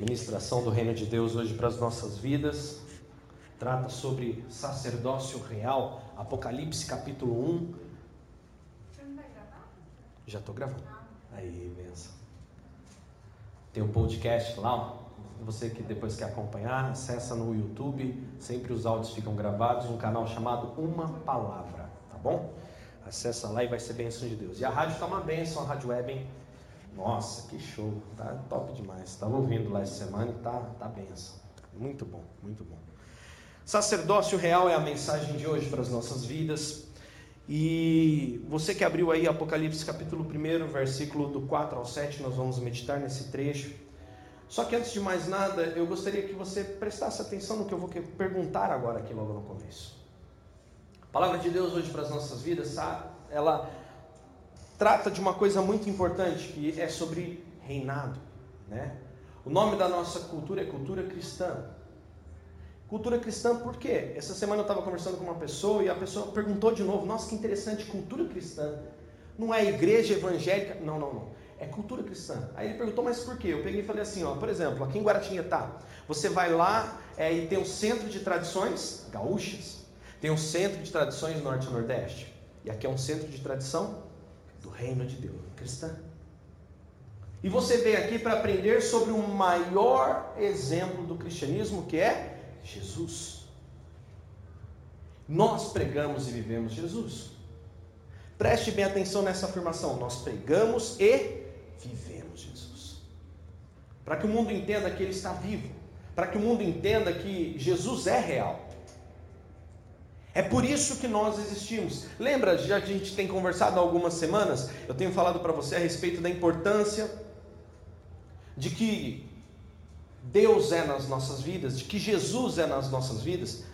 Ministração do Reino de Deus hoje para as nossas vidas. Trata sobre sacerdócio real, Apocalipse capítulo 1. Você não vai gravar? Já estou gravando. Aí, benção. Tem um podcast lá. Você que depois quer acompanhar, acessa no YouTube. Sempre os áudios ficam gravados. Um canal chamado Uma Palavra. Tá bom? Acessa lá e vai ser bênção de Deus. E a rádio está uma bênção, a Rádio Web, hein? Nossa, que show. Tá top demais. Estava ouvindo lá essa semana e tá, tá benção. Muito bom, muito bom. Sacerdócio real é a mensagem de hoje para as nossas vidas. E você que abriu aí Apocalipse capítulo 1, versículo do 4 ao 7, nós vamos meditar nesse trecho. Só que antes de mais nada, eu gostaria que você prestasse atenção no que eu vou perguntar agora aqui logo no começo. A palavra de Deus hoje para as nossas vidas, sabe? ela trata de uma coisa muito importante, que é sobre reinado, né? O nome da nossa cultura é cultura cristã. Cultura cristã por quê? Essa semana eu estava conversando com uma pessoa e a pessoa perguntou de novo: Nossa, que interessante, cultura cristã. Não é igreja evangélica? Não, não, não. É cultura cristã. Aí ele perguntou, mas por quê? Eu peguei e falei assim: ó, por exemplo, aqui em Guaratinguetá, você vai lá é, e tem um centro de tradições gaúchas, tem um centro de tradições norte e nordeste. E aqui é um centro de tradição do reino de Deus, cristã. E você veio aqui para aprender sobre o maior exemplo do cristianismo, que é Jesus. Nós pregamos e vivemos Jesus. Preste bem atenção nessa afirmação. Nós pregamos e vivemos Jesus. Para que o mundo entenda que Ele está vivo. Para que o mundo entenda que Jesus é real. É por isso que nós existimos. Lembra, já a gente tem conversado há algumas semanas, eu tenho falado para você a respeito da importância de que Deus é nas nossas vidas, de que Jesus é nas nossas vidas.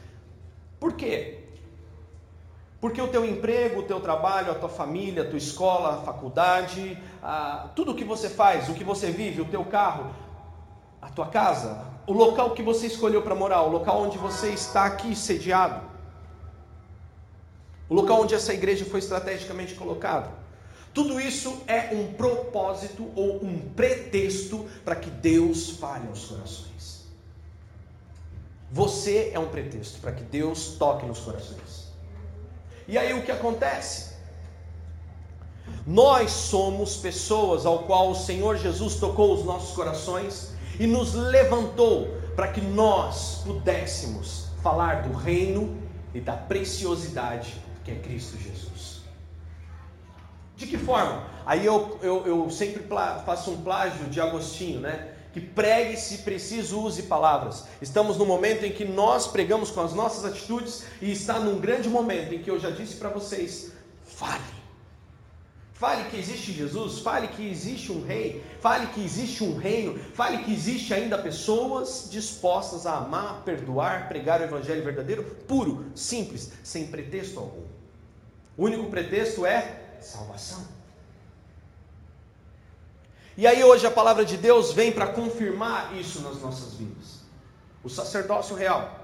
Por quê? Porque o teu emprego, o teu trabalho, a tua família, a tua escola, a faculdade, a, tudo o que você faz, o que você vive, o teu carro, a tua casa, o local que você escolheu para morar, o local onde você está aqui sediado, o local onde essa igreja foi estrategicamente colocada. Tudo isso é um propósito ou um pretexto para que Deus fale aos corações. Você é um pretexto para que Deus toque nos corações. E aí o que acontece? Nós somos pessoas ao qual o Senhor Jesus tocou os nossos corações e nos levantou para que nós pudéssemos falar do reino e da preciosidade que é Cristo Jesus. De que forma? Aí eu, eu, eu sempre faço um plágio de Agostinho, né? Que pregue se preciso, use palavras. Estamos no momento em que nós pregamos com as nossas atitudes e está num grande momento em que eu já disse para vocês: fale. Fale que existe Jesus, fale que existe um rei, fale que existe um reino, fale que existe ainda pessoas dispostas a amar, perdoar, pregar o evangelho verdadeiro, puro, simples, sem pretexto algum. O único pretexto é salvação. E aí hoje a palavra de Deus vem para confirmar isso nas nossas vidas. O sacerdócio real.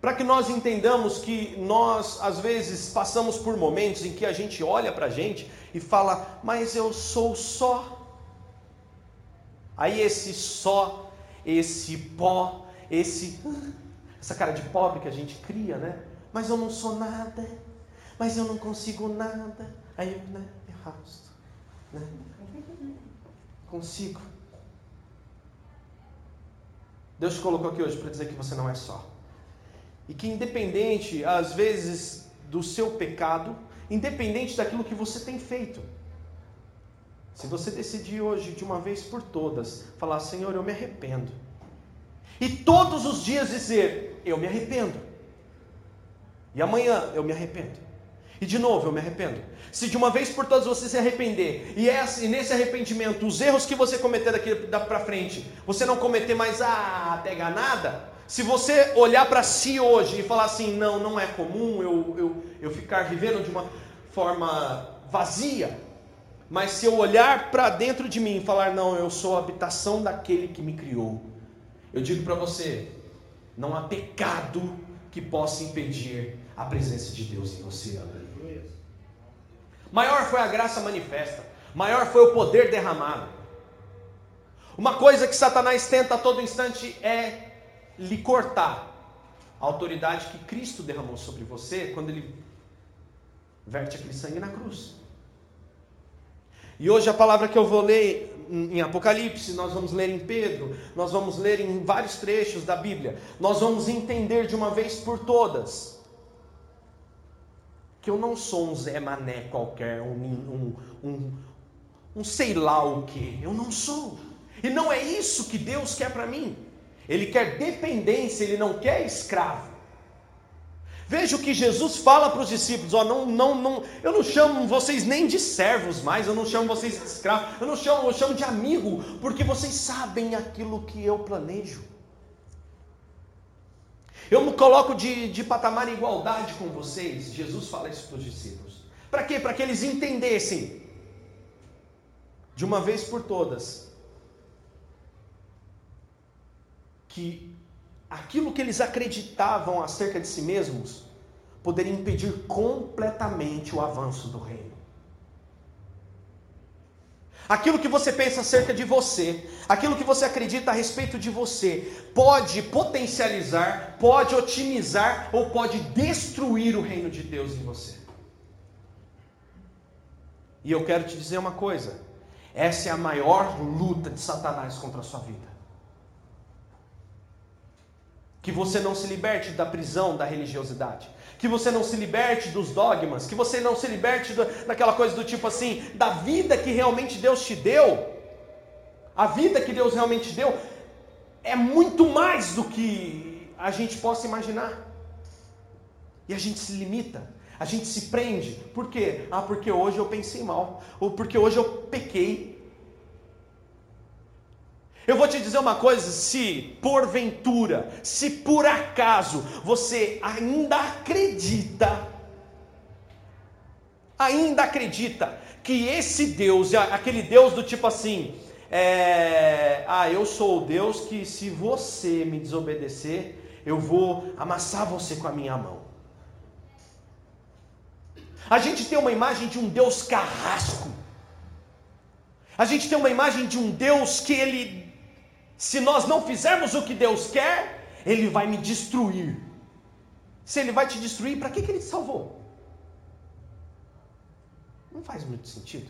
Para que nós entendamos que nós, às vezes, passamos por momentos em que a gente olha para a gente e fala, mas eu sou só. Aí esse só, esse pó, esse essa cara de pobre que a gente cria, né? Mas eu não sou nada, mas eu não consigo nada. Aí eu né, arrasto. Né? Consigo. Deus te colocou aqui hoje para dizer que você não é só. E que independente, às vezes, do seu pecado, independente daquilo que você tem feito, se você decidir hoje, de uma vez por todas, falar: Senhor, eu me arrependo. E todos os dias dizer: Eu me arrependo. E amanhã eu me arrependo. E de novo eu me arrependo. Se de uma vez por todas você se arrepender, e, nesse arrependimento, os erros que você cometer daqui para frente, você não cometer mais a pega nada, se você olhar para si hoje e falar assim, não, não é comum eu, eu, eu ficar vivendo de uma forma vazia, mas se eu olhar para dentro de mim e falar, não, eu sou a habitação daquele que me criou, eu digo para você, não há pecado que possa impedir a presença de Deus em você. Maior foi a graça manifesta, maior foi o poder derramado. Uma coisa que Satanás tenta a todo instante é lhe cortar a autoridade que Cristo derramou sobre você quando ele verte aquele sangue na cruz. E hoje a palavra que eu vou ler em Apocalipse, nós vamos ler em Pedro, nós vamos ler em vários trechos da Bíblia, nós vamos entender de uma vez por todas que eu não sou um Zé Mané qualquer, um, um, um, um sei lá o que, eu não sou. E não é isso que Deus quer para mim. Ele quer dependência, ele não quer escravo. Veja o que Jesus fala para os discípulos: ó, não, não, não, eu não chamo vocês nem de servos mais, eu não chamo vocês de escravos, eu não chamo, eu chamo de amigo, porque vocês sabem aquilo que eu planejo. Eu me coloco de, de patamar em igualdade com vocês. Jesus fala isso para os discípulos. Para quê? Para que eles entendessem, de uma vez por todas, que aquilo que eles acreditavam acerca de si mesmos poderia impedir completamente o avanço do reino. Aquilo que você pensa acerca de você, aquilo que você acredita a respeito de você, pode potencializar, pode otimizar ou pode destruir o reino de Deus em você. E eu quero te dizer uma coisa: essa é a maior luta de Satanás contra a sua vida que você não se liberte da prisão da religiosidade, que você não se liberte dos dogmas, que você não se liberte do, daquela coisa do tipo assim, da vida que realmente Deus te deu. A vida que Deus realmente deu é muito mais do que a gente possa imaginar. E a gente se limita, a gente se prende. Por quê? Ah, porque hoje eu pensei mal, ou porque hoje eu pequei, eu vou te dizer uma coisa: se porventura, se por acaso você ainda acredita, ainda acredita que esse Deus, aquele Deus do tipo assim, é, ah, eu sou o Deus que se você me desobedecer, eu vou amassar você com a minha mão. A gente tem uma imagem de um Deus carrasco. A gente tem uma imagem de um Deus que ele se nós não fizermos o que Deus quer, Ele vai me destruir. Se Ele vai te destruir, para que, que Ele te salvou? Não faz muito sentido.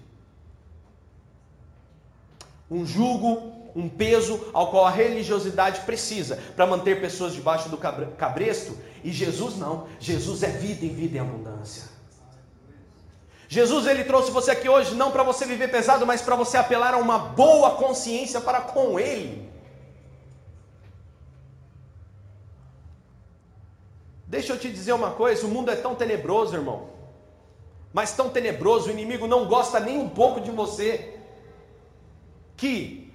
Um jugo, um peso ao qual a religiosidade precisa para manter pessoas debaixo do cabresto, e Jesus não. Jesus é vida e vida em abundância. Jesus ele trouxe você aqui hoje não para você viver pesado, mas para você apelar a uma boa consciência para com ele. Deixa eu te dizer uma coisa: o mundo é tão tenebroso, irmão. Mas tão tenebroso, o inimigo não gosta nem um pouco de você. Que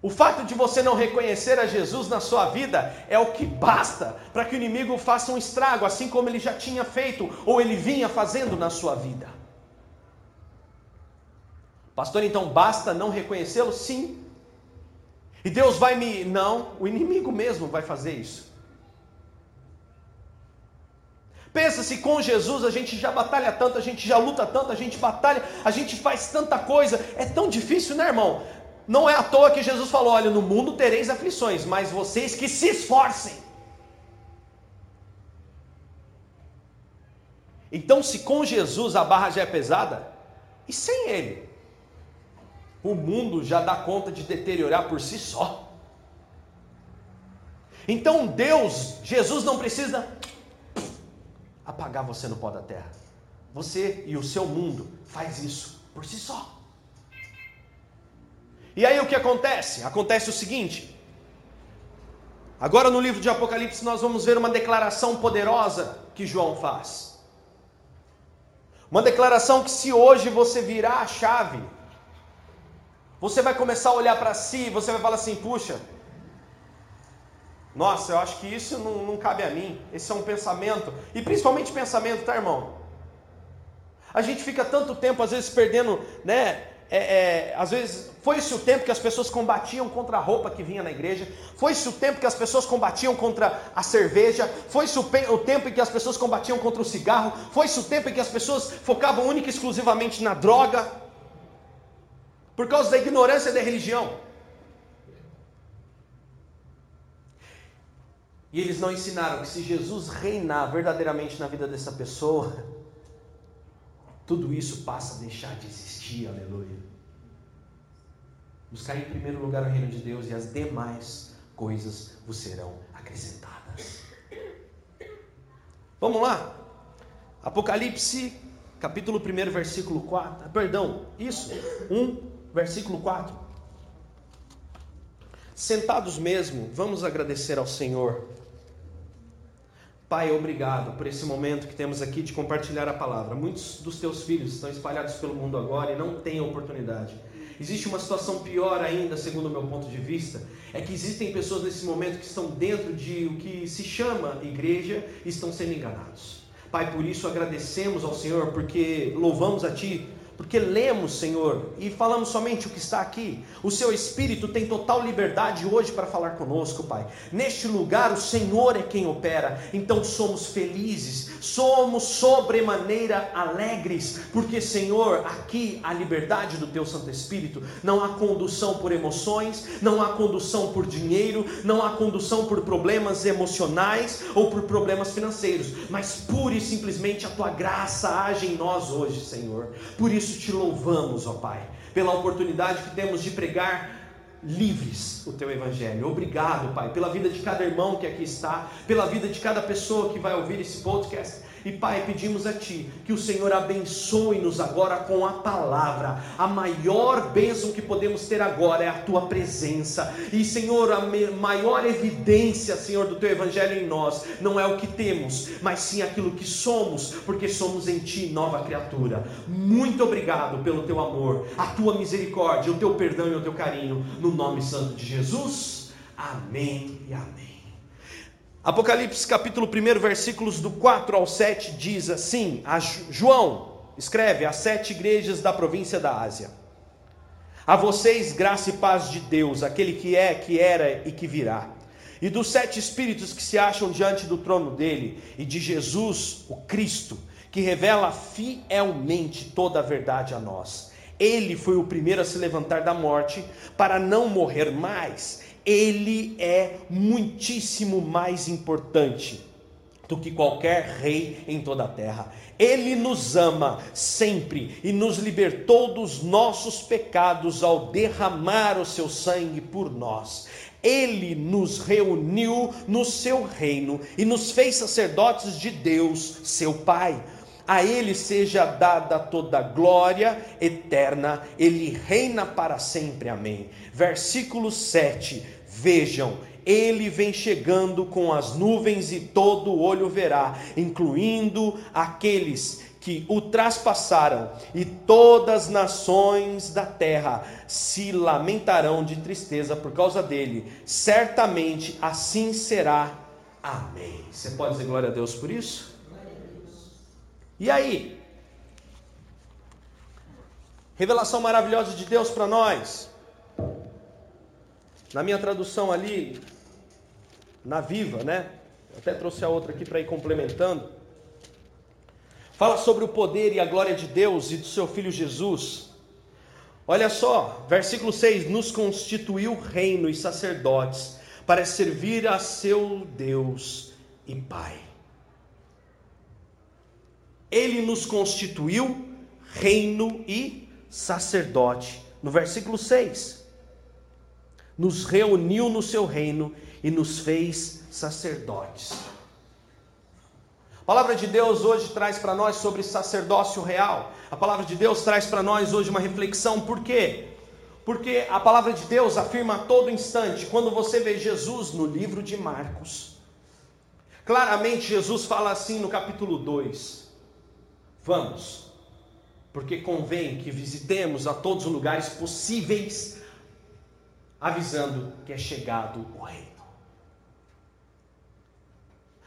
o fato de você não reconhecer a Jesus na sua vida é o que basta para que o inimigo faça um estrago, assim como ele já tinha feito ou ele vinha fazendo na sua vida. Pastor, então basta não reconhecê-lo? Sim. E Deus vai me. Não, o inimigo mesmo vai fazer isso. Pensa se com Jesus a gente já batalha tanto, a gente já luta tanto, a gente batalha, a gente faz tanta coisa. É tão difícil, né, irmão? Não é à toa que Jesus falou: olha, no mundo tereis aflições, mas vocês que se esforcem. Então, se com Jesus a barra já é pesada, e sem Ele, o mundo já dá conta de deteriorar por si só. Então, Deus, Jesus não precisa apagar você no pó da terra. Você e o seu mundo faz isso por si só. E aí o que acontece? Acontece o seguinte: agora no livro de Apocalipse nós vamos ver uma declaração poderosa que João faz. Uma declaração que, se hoje você virar a chave, você vai começar a olhar para si, você vai falar assim: puxa, nossa, eu acho que isso não, não cabe a mim. Esse é um pensamento. E principalmente pensamento, tá, irmão? A gente fica tanto tempo, às vezes, perdendo, né? É, é, às vezes, foi-se o tempo que as pessoas combatiam contra a roupa que vinha na igreja, foi-se o tempo que as pessoas combatiam contra a cerveja, foi-se o, o, tempo em que as pessoas combatiam contra o cigarro, foi-se o tempo em que as pessoas focavam única e exclusivamente na droga, por causa da ignorância da religião. E eles não ensinaram que se Jesus reinar verdadeiramente na vida dessa pessoa, tudo isso passa a deixar de existir, aleluia. Buscar em primeiro lugar o reino de Deus e as demais coisas vos serão acrescentadas. Vamos lá? Apocalipse, capítulo 1, versículo 4. Perdão, isso, 1, versículo 4. Sentados mesmo, vamos agradecer ao Senhor. Pai, obrigado por esse momento que temos aqui de compartilhar a palavra. Muitos dos teus filhos estão espalhados pelo mundo agora e não têm oportunidade. Existe uma situação pior ainda, segundo o meu ponto de vista, é que existem pessoas nesse momento que estão dentro de o que se chama igreja e estão sendo enganados. Pai, por isso agradecemos ao Senhor, porque louvamos a Ti porque lemos, Senhor, e falamos somente o que está aqui. O seu Espírito tem total liberdade hoje para falar conosco, Pai. Neste lugar, o Senhor é quem opera, então somos felizes, somos sobremaneira alegres, porque, Senhor, aqui a liberdade do Teu Santo Espírito. Não há condução por emoções, não há condução por dinheiro, não há condução por problemas emocionais ou por problemas financeiros, mas pura e simplesmente a Tua graça age em nós hoje, Senhor. Por isso, isso te louvamos, ó Pai, pela oportunidade que temos de pregar livres o teu evangelho. Obrigado, Pai, pela vida de cada irmão que aqui está, pela vida de cada pessoa que vai ouvir esse podcast. E Pai, pedimos a Ti que o Senhor abençoe-nos agora com a palavra. A maior bênção que podemos ter agora é a Tua presença. E Senhor, a maior evidência, Senhor, do Teu Evangelho em nós não é o que temos, mas sim aquilo que somos, porque somos em Ti nova criatura. Muito obrigado pelo Teu amor, a Tua misericórdia, o Teu perdão e o Teu carinho. No nome santo de Jesus. Amém e amém. Apocalipse capítulo 1, versículos do 4 ao 7 diz assim: João escreve às sete igrejas da província da Ásia. A vocês graça e paz de Deus, aquele que é, que era e que virá. E dos sete espíritos que se acham diante do trono dele, e de Jesus, o Cristo, que revela fielmente toda a verdade a nós. Ele foi o primeiro a se levantar da morte para não morrer mais ele é muitíssimo mais importante do que qualquer rei em toda a terra. Ele nos ama sempre e nos libertou dos nossos pecados ao derramar o seu sangue por nós. Ele nos reuniu no seu reino e nos fez sacerdotes de Deus, seu Pai. A Ele seja dada toda glória eterna, Ele reina para sempre. Amém. Versículo 7 Vejam, ele vem chegando com as nuvens e todo olho verá, incluindo aqueles que o traspassaram, e todas as nações da terra se lamentarão de tristeza por causa dele. Certamente assim será. Amém. Você pode dizer glória a Deus por isso? E aí? Revelação maravilhosa de Deus para nós. Na minha tradução ali, na Viva, né? Eu até trouxe a outra aqui para ir complementando. Fala sobre o poder e a glória de Deus e do seu Filho Jesus. Olha só, versículo 6: Nos constituiu reino e sacerdotes para servir a seu Deus e Pai. Ele nos constituiu reino e sacerdote. No versículo 6 nos reuniu no seu reino e nos fez sacerdotes. A palavra de Deus hoje traz para nós sobre sacerdócio real. A palavra de Deus traz para nós hoje uma reflexão, por quê? Porque a palavra de Deus afirma a todo instante, quando você vê Jesus no livro de Marcos, claramente Jesus fala assim no capítulo 2: Vamos, porque convém que visitemos a todos os lugares possíveis avisando que é chegado o reino.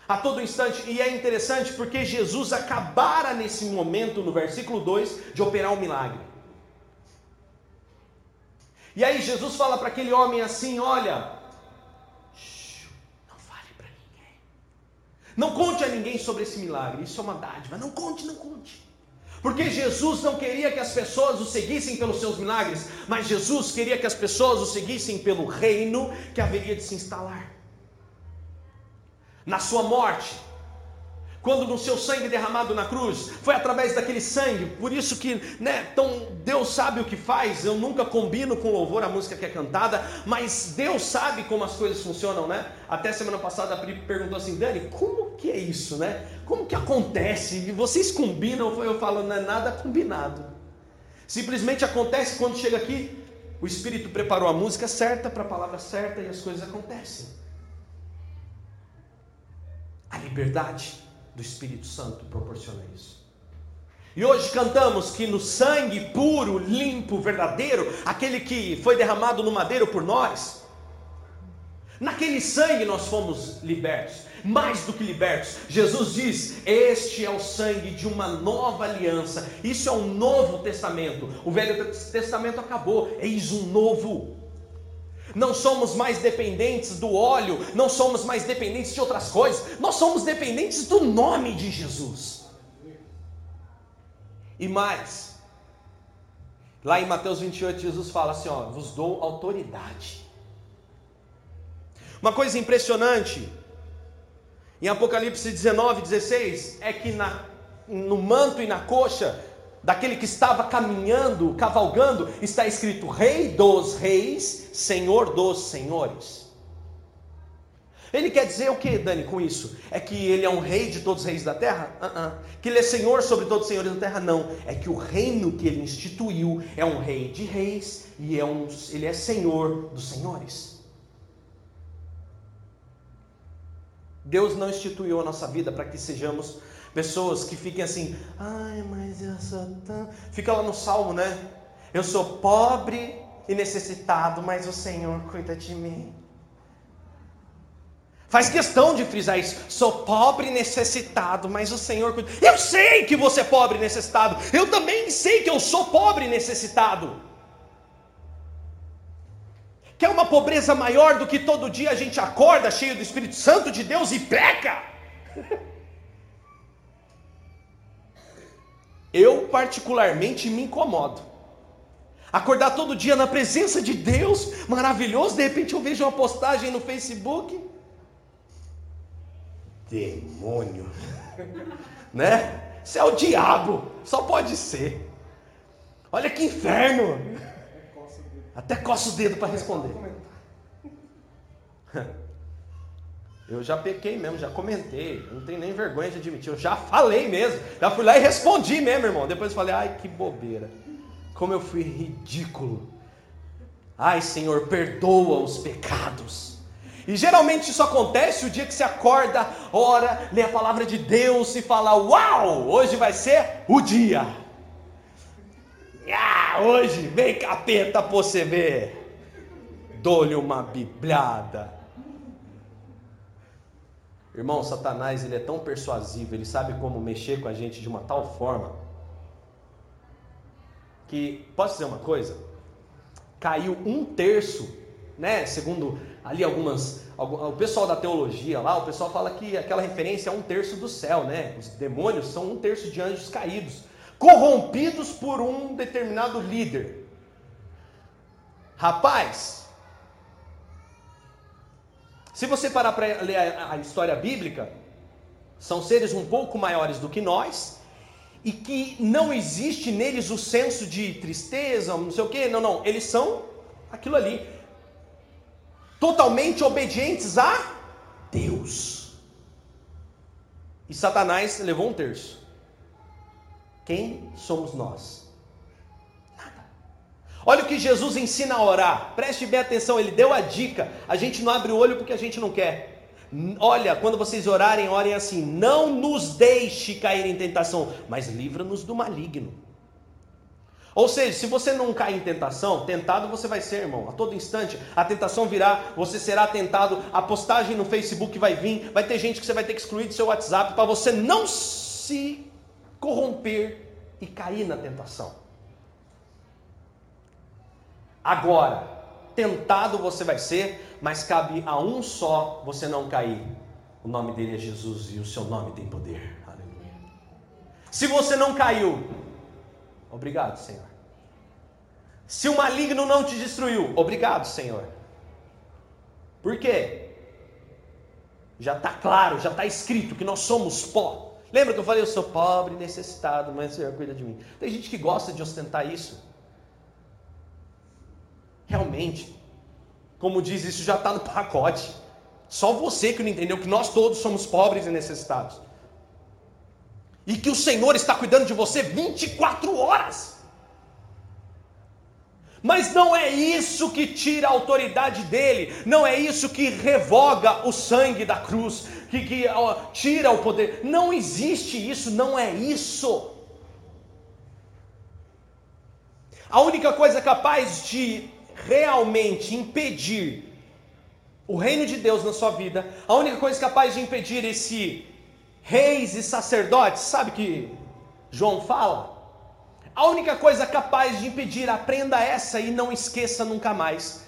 A todo instante, e é interessante porque Jesus acabara nesse momento, no versículo 2, de operar um milagre. E aí Jesus fala para aquele homem assim: Olha, não fale para ninguém, não conte a ninguém sobre esse milagre, isso é uma dádiva, não conte, não conte. Porque Jesus não queria que as pessoas o seguissem pelos seus milagres, mas Jesus queria que as pessoas o seguissem pelo reino que haveria de se instalar. na sua morte, quando no seu sangue derramado na cruz, foi através daquele sangue, por isso que, né, então Deus sabe o que faz, eu nunca combino com louvor a música que é cantada, mas Deus sabe como as coisas funcionam, né? Até semana passada a Pri perguntou assim, Dani, como que é isso, né? Como que acontece? Vocês combinam? Eu falo, não é nada combinado. Simplesmente acontece quando chega aqui, o Espírito preparou a música certa para a palavra certa e as coisas acontecem. A liberdade do Espírito Santo proporciona isso. E hoje cantamos que no sangue puro, limpo, verdadeiro, aquele que foi derramado no madeiro por nós, naquele sangue nós fomos libertos. Mais do que libertos, Jesus diz: Este é o sangue de uma nova aliança. Isso é um novo testamento. O Velho Testamento acabou, eis um novo. Não somos mais dependentes do óleo, não somos mais dependentes de outras coisas, nós somos dependentes do nome de Jesus. E mais, lá em Mateus 28, Jesus fala assim: ó, vos dou autoridade. Uma coisa impressionante, em Apocalipse 19, 16, é que na, no manto e na coxa daquele que estava caminhando, cavalgando, está escrito Rei dos Reis, Senhor dos Senhores. Ele quer dizer o que, Dani, com isso? É que ele é um rei de todos os reis da terra? Uh -uh. Que ele é senhor sobre todos os senhores da terra? Não. É que o reino que ele instituiu é um rei de reis e é um, ele é senhor dos senhores. Deus não instituiu a nossa vida para que sejamos Pessoas que fiquem assim, ai, mas eu sou tão. Fica lá no salmo, né? Eu sou pobre e necessitado, mas o Senhor cuida de mim. Faz questão de frisar isso. Sou pobre e necessitado, mas o Senhor cuida. Eu sei que você é pobre e necessitado. Eu também sei que eu sou pobre e necessitado. Quer uma pobreza maior do que todo dia a gente acorda cheio do Espírito Santo de Deus e peca? Eu, particularmente, me incomodo. Acordar todo dia na presença de Deus, maravilhoso, de repente eu vejo uma postagem no Facebook. Demônio, né? Isso é o diabo, só pode ser. Olha que inferno. Até coça o dedo para responder. Eu já pequei mesmo, já comentei, não tenho nem vergonha de admitir, eu já falei mesmo, já fui lá e respondi mesmo, irmão. Depois falei, ai que bobeira, como eu fui ridículo. Ai Senhor, perdoa os pecados. E geralmente isso acontece o dia que você acorda, ora, lê a palavra de Deus e fala: Uau, hoje vai ser o dia. Ah, hoje vem capeta pra você ver. Dou-lhe uma biblada Irmão, Satanás ele é tão persuasivo, ele sabe como mexer com a gente de uma tal forma que posso dizer uma coisa? Caiu um terço, né? Segundo ali algumas, o pessoal da teologia lá, o pessoal fala que aquela referência é um terço do céu, né? Os demônios são um terço de anjos caídos, corrompidos por um determinado líder. Rapaz, se você parar para ler a, a história bíblica, são seres um pouco maiores do que nós e que não existe neles o senso de tristeza, não sei o que, não, não, eles são aquilo ali, totalmente obedientes a Deus. E Satanás levou um terço. Quem somos nós? Olha o que Jesus ensina a orar. Preste bem atenção, ele deu a dica. A gente não abre o olho porque a gente não quer. Olha, quando vocês orarem, orem assim: não nos deixe cair em tentação, mas livra-nos do maligno. Ou seja, se você não cair em tentação, tentado você vai ser, irmão. A todo instante a tentação virá, você será tentado. A postagem no Facebook vai vir, vai ter gente que você vai ter que excluir do seu WhatsApp para você não se corromper e cair na tentação. Agora, tentado você vai ser, mas cabe a um só você não cair. O nome dele é Jesus e o seu nome tem poder. Aleluia. Se você não caiu, obrigado, Senhor. Se o maligno não te destruiu, obrigado, Senhor. Por quê? Já está claro, já está escrito que nós somos pó. Lembra que eu falei, eu sou pobre, necessitado, mas o Senhor cuida de mim. Tem gente que gosta de ostentar isso. Realmente, como diz, isso já está no pacote. Só você que não entendeu que nós todos somos pobres e necessitados. E que o Senhor está cuidando de você 24 horas. Mas não é isso que tira a autoridade dele, não é isso que revoga o sangue da cruz, que, que ó, tira o poder. Não existe isso, não é isso. A única coisa capaz de realmente impedir o reino de Deus na sua vida, a única coisa capaz de impedir esse reis e sacerdotes, sabe que João fala? A única coisa capaz de impedir, aprenda essa e não esqueça nunca mais.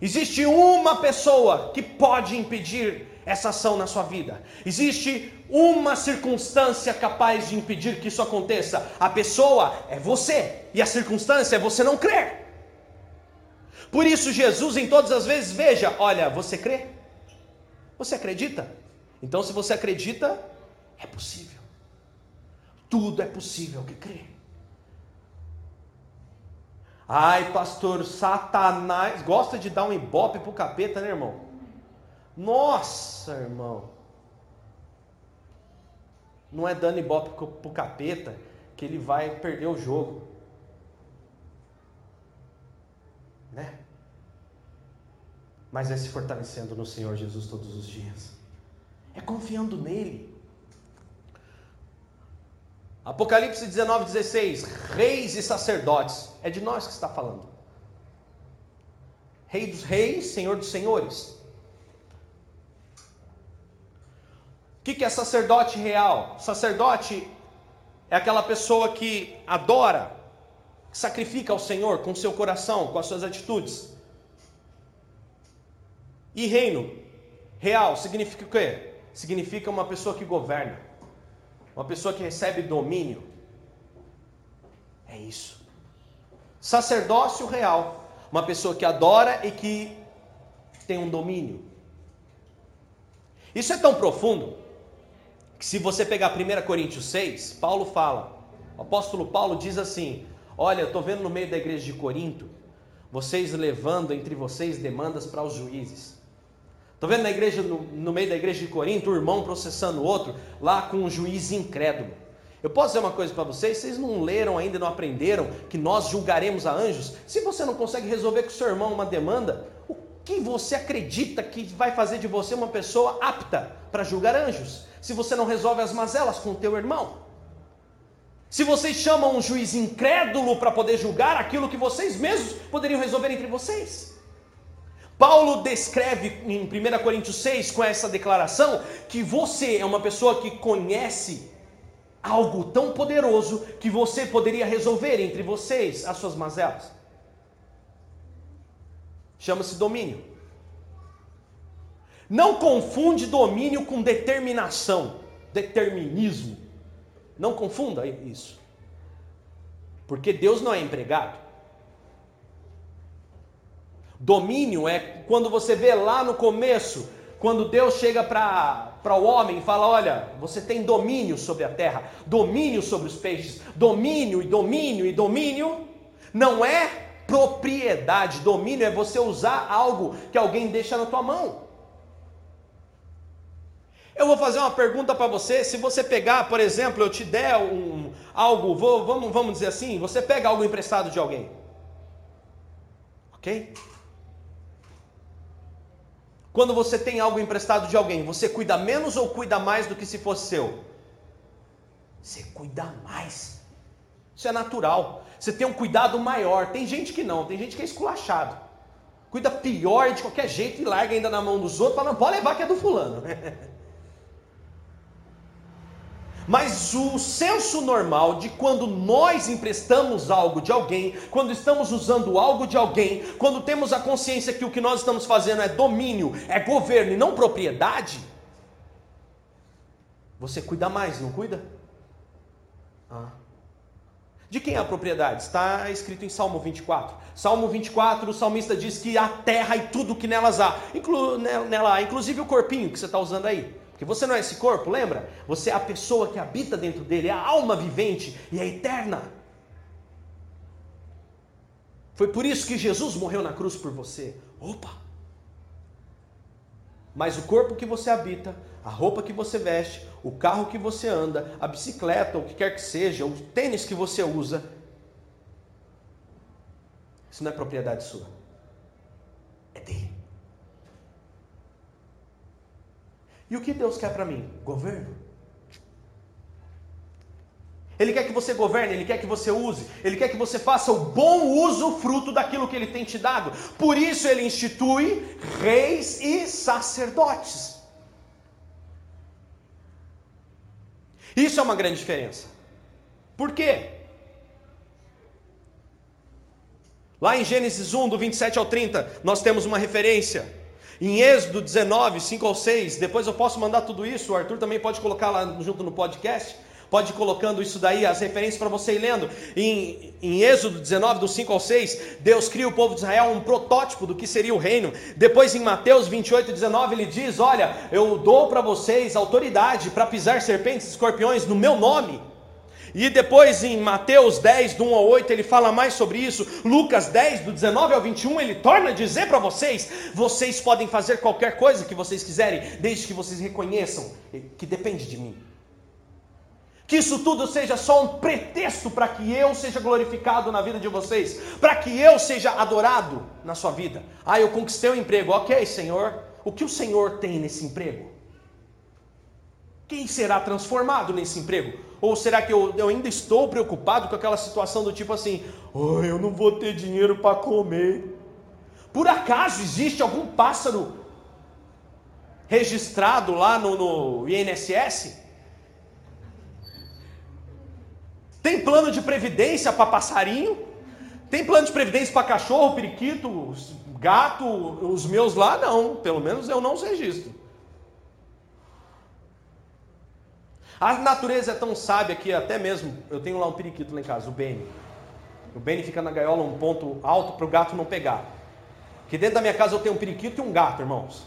Existe uma pessoa que pode impedir essa ação na sua vida. Existe uma circunstância capaz de impedir que isso aconteça. A pessoa é você e a circunstância é você não crer. Por isso, Jesus, em todas as vezes, veja: olha, você crê? Você acredita? Então, se você acredita, é possível. Tudo é possível que crê. Ai, pastor, Satanás gosta de dar um ibope pro capeta, né, irmão? Nossa, irmão. Não é dando ibope pro capeta que ele vai perder o jogo. Né? Mas é se fortalecendo no Senhor Jesus todos os dias. É confiando nele. Apocalipse 19, 16. Reis e sacerdotes. É de nós que está falando. Rei dos reis, Senhor dos senhores. O que é sacerdote real? Sacerdote é aquela pessoa que adora, sacrifica ao Senhor com seu coração, com as suas atitudes. E reino real significa o quê? Significa uma pessoa que governa, uma pessoa que recebe domínio. É isso. Sacerdócio real, uma pessoa que adora e que tem um domínio. Isso é tão profundo que se você pegar 1 Coríntios 6, Paulo fala, o apóstolo Paulo diz assim: Olha, eu estou vendo no meio da igreja de Corinto, vocês levando entre vocês demandas para os juízes. Estou vendo na igreja, no, no, meio da igreja de Corinto, o irmão processando o outro, lá com um juiz incrédulo. Eu posso dizer uma coisa para vocês: vocês não leram ainda, não aprenderam que nós julgaremos a anjos? Se você não consegue resolver com o seu irmão uma demanda, o que você acredita que vai fazer de você uma pessoa apta para julgar anjos? Se você não resolve as mazelas com o teu irmão? Se vocês chamam um juiz incrédulo para poder julgar aquilo que vocês mesmos poderiam resolver entre vocês. Paulo descreve em 1 Coríntios 6, com essa declaração, que você é uma pessoa que conhece algo tão poderoso que você poderia resolver entre vocês as suas mazelas. Chama-se domínio. Não confunde domínio com determinação, determinismo. Não confunda isso. Porque Deus não é empregado. Domínio é quando você vê lá no começo, quando Deus chega para o homem e fala: Olha, você tem domínio sobre a terra, domínio sobre os peixes, domínio e domínio e domínio. Não é propriedade, domínio é você usar algo que alguém deixa na tua mão. Eu vou fazer uma pergunta para você. Se você pegar, por exemplo, eu te der um, algo, vou, vamos, vamos dizer assim, você pega algo emprestado de alguém. Ok? Quando você tem algo emprestado de alguém, você cuida menos ou cuida mais do que se fosse seu? Você cuida mais. Isso é natural. Você tem um cuidado maior. Tem gente que não, tem gente que é esculachado. Cuida pior de qualquer jeito e larga ainda na mão dos outros, fala, não, pode levar que é do fulano. Mas o senso normal de quando nós emprestamos algo de alguém, quando estamos usando algo de alguém, quando temos a consciência que o que nós estamos fazendo é domínio, é governo e não propriedade, você cuida mais, não cuida? Ah. De quem é a propriedade? Está escrito em Salmo 24. Salmo 24, o salmista diz que a terra e tudo que nelas há, nela há, inclusive o corpinho que você está usando aí. Porque você não é esse corpo, lembra? Você é a pessoa que habita dentro dele, é a alma vivente e é eterna. Foi por isso que Jesus morreu na cruz por você. Opa! Mas o corpo que você habita, a roupa que você veste, o carro que você anda, a bicicleta, o que quer que seja, o tênis que você usa, isso não é propriedade sua. É dele. E o que Deus quer para mim? Governo. Ele quer que você governe, ele quer que você use, ele quer que você faça o bom uso fruto daquilo que ele tem te dado. Por isso ele institui reis e sacerdotes. Isso é uma grande diferença. Por quê? Lá em Gênesis 1, do 27 ao 30, nós temos uma referência. Em Êxodo 19, 5 ao 6, depois eu posso mandar tudo isso, o Arthur também pode colocar lá junto no podcast, pode ir colocando isso daí, as referências para você ir lendo. Em, em Êxodo 19, do 5 ao 6, Deus cria o povo de Israel um protótipo do que seria o reino. Depois em Mateus 28, 19, ele diz: Olha, eu dou para vocês autoridade para pisar serpentes e escorpiões no meu nome. E depois em Mateus 10, do 1 ao 8, ele fala mais sobre isso. Lucas 10, do 19 ao 21, ele torna a dizer para vocês: vocês podem fazer qualquer coisa que vocês quiserem, desde que vocês reconheçam que depende de mim. Que isso tudo seja só um pretexto para que eu seja glorificado na vida de vocês, para que eu seja adorado na sua vida. Ah, eu conquistei o um emprego, ok, Senhor. O que o Senhor tem nesse emprego? Quem será transformado nesse emprego? Ou será que eu, eu ainda estou preocupado com aquela situação do tipo assim: oh, eu não vou ter dinheiro para comer? Por acaso existe algum pássaro registrado lá no, no INSS? Tem plano de previdência para passarinho? Tem plano de previdência para cachorro, periquito, gato? Os meus lá não, pelo menos eu não os registro. A natureza é tão sábia que até mesmo, eu tenho lá um periquito lá em casa, o Benny. O Benny fica na gaiola um ponto alto para o gato não pegar. Que dentro da minha casa eu tenho um periquito e um gato, irmãos.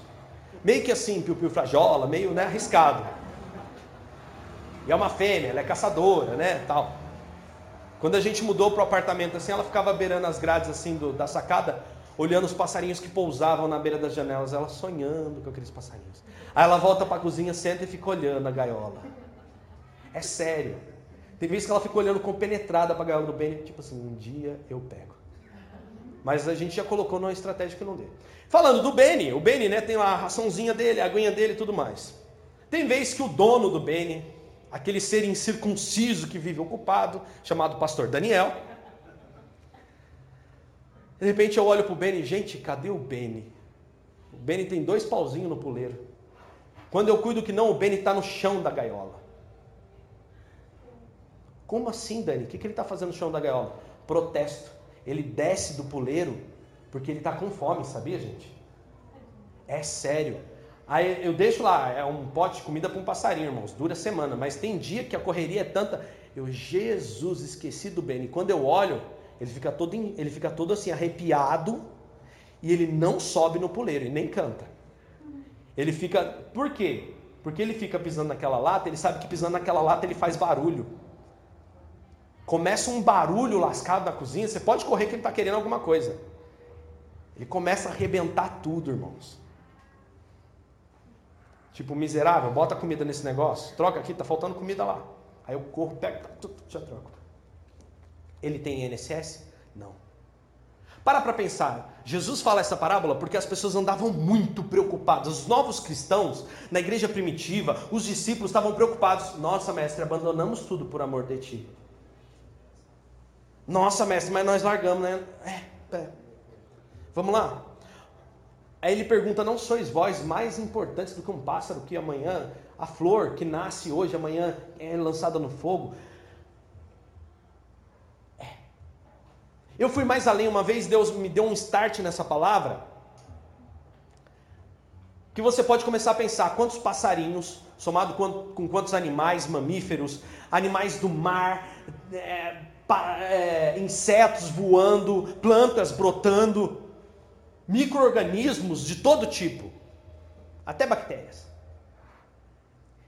Meio que assim, piu-piu frajola, meio né, arriscado. E é uma fêmea, ela é caçadora, né, tal. Quando a gente mudou para o apartamento assim, ela ficava beirando as grades assim do, da sacada, olhando os passarinhos que pousavam na beira das janelas, ela sonhando com aqueles passarinhos. Aí ela volta para a cozinha, senta e fica olhando a gaiola. É sério. Tem vezes que ela fica olhando compenetrada para a gaiola do Benny, tipo assim, um dia eu pego. Mas a gente já colocou numa estratégia que não deu. Falando do Benny, o Benny né, tem lá a raçãozinha dele, a aguinha dele e tudo mais. Tem vezes que o dono do Benny, aquele ser incircunciso que vive ocupado, chamado pastor Daniel, de repente eu olho para o Benny, gente, cadê o Benny? O Benny tem dois pauzinhos no puleiro. Quando eu cuido que não, o Benny está no chão da gaiola. Como assim, Dani? O que, que ele está fazendo no chão da gaiola? Protesto. Ele desce do puleiro porque ele está com fome, sabia, gente? É sério. Aí eu deixo lá, é um pote de comida para um passarinho, irmãos. Dura semana, mas tem dia que a correria é tanta. Eu, Jesus, esqueci do Benny. Quando eu olho, ele fica todo, ele fica todo assim arrepiado e ele não sobe no puleiro e nem canta. Ele fica, por quê? Porque ele fica pisando naquela lata, ele sabe que pisando naquela lata ele faz barulho começa um barulho lascado na cozinha, você pode correr que ele está querendo alguma coisa. Ele começa a arrebentar tudo, irmãos. Tipo, miserável, bota comida nesse negócio, troca aqui, tá faltando comida lá. Aí eu corro, pego, já troco. Ele tem INSS? Não. Para para pensar. Jesus fala essa parábola porque as pessoas andavam muito preocupadas. Os novos cristãos, na igreja primitiva, os discípulos estavam preocupados. Nossa, mestre, abandonamos tudo por amor de ti. Nossa, mestre, mas nós largamos, né? É, é. Vamos lá. Aí ele pergunta: Não sois vós mais importantes do que um pássaro que amanhã, a flor que nasce hoje, amanhã é lançada no fogo? É. Eu fui mais além uma vez, Deus me deu um start nessa palavra. Que você pode começar a pensar quantos passarinhos, somado com quantos animais, mamíferos, animais do mar, é, é, insetos voando, plantas brotando, micro-organismos de todo tipo, até bactérias.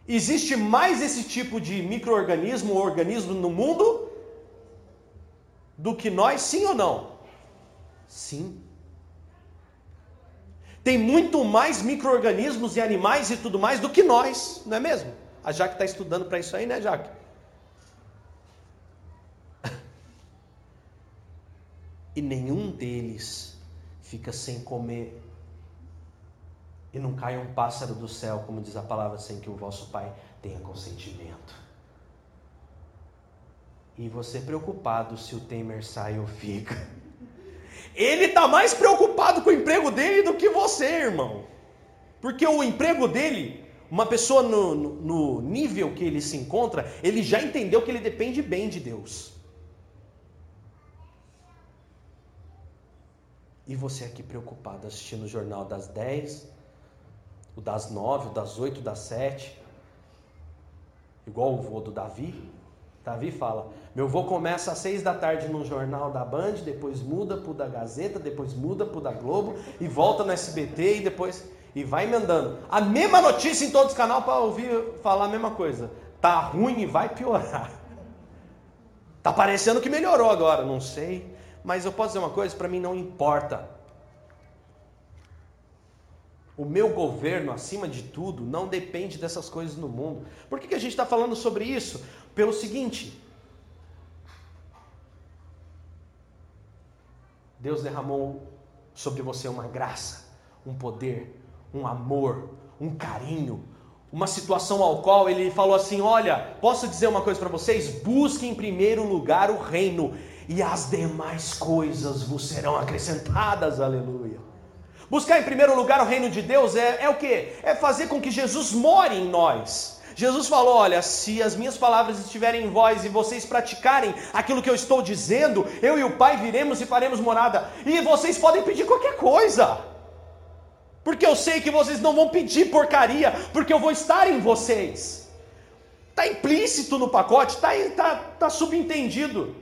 Existe mais esse tipo de micro-organismo ou organismo no mundo do que nós, sim ou não? Sim. Tem muito mais micro-organismos e animais e tudo mais do que nós, não é mesmo? A Jaque está estudando para isso aí, né, Jaque? E nenhum deles fica sem comer. E não cai um pássaro do céu, como diz a palavra, sem que o vosso Pai tenha consentimento. E você preocupado se o Temer sai ou fica. Ele está mais preocupado com o emprego dele do que você, irmão. Porque o emprego dele, uma pessoa no, no, no nível que ele se encontra, ele já entendeu que ele depende bem de Deus. E você aqui preocupado assistindo o jornal das 10, o das 9, o das 8, o das 7, igual o vô do Davi. Davi fala: Meu avô começa às seis da tarde no jornal da Band, depois muda para o da Gazeta, depois muda para o da Globo e volta no SBT e depois. E vai emendando. A mesma notícia em todos os canais para ouvir falar a mesma coisa. Tá ruim e vai piorar. Tá parecendo que melhorou agora, não sei. Mas eu posso dizer uma coisa: para mim não importa. O meu governo, acima de tudo, não depende dessas coisas no mundo. Por que, que a gente está falando sobre isso? Pelo seguinte: Deus derramou sobre você uma graça, um poder, um amor, um carinho, uma situação ao qual ele falou assim: Olha, posso dizer uma coisa para vocês? Busque em primeiro lugar o reino, e as demais coisas vos serão acrescentadas. Aleluia. Buscar em primeiro lugar o reino de Deus é, é o que? É fazer com que Jesus more em nós. Jesus falou: Olha, se as minhas palavras estiverem em vós e vocês praticarem aquilo que eu estou dizendo, eu e o Pai viremos e faremos morada. E vocês podem pedir qualquer coisa, porque eu sei que vocês não vão pedir porcaria, porque eu vou estar em vocês. Está implícito no pacote, está tá, tá subentendido.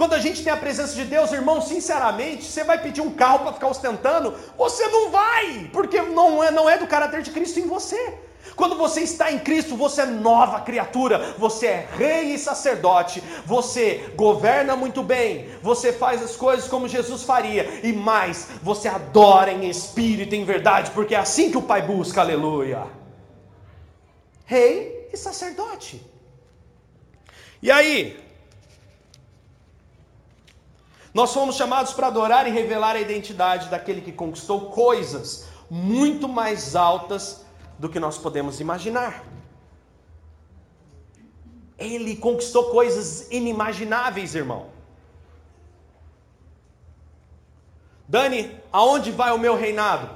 Quando a gente tem a presença de Deus, irmão, sinceramente, você vai pedir um carro para ficar ostentando? Você não vai, porque não é, não é do caráter de Cristo em você. Quando você está em Cristo, você é nova criatura, você é rei e sacerdote, você governa muito bem, você faz as coisas como Jesus faria, e mais, você adora em espírito e em verdade, porque é assim que o Pai busca, aleluia. Rei e sacerdote. E aí, nós fomos chamados para adorar e revelar a identidade daquele que conquistou coisas muito mais altas do que nós podemos imaginar. Ele conquistou coisas inimagináveis, irmão. Dani, aonde vai o meu reinado?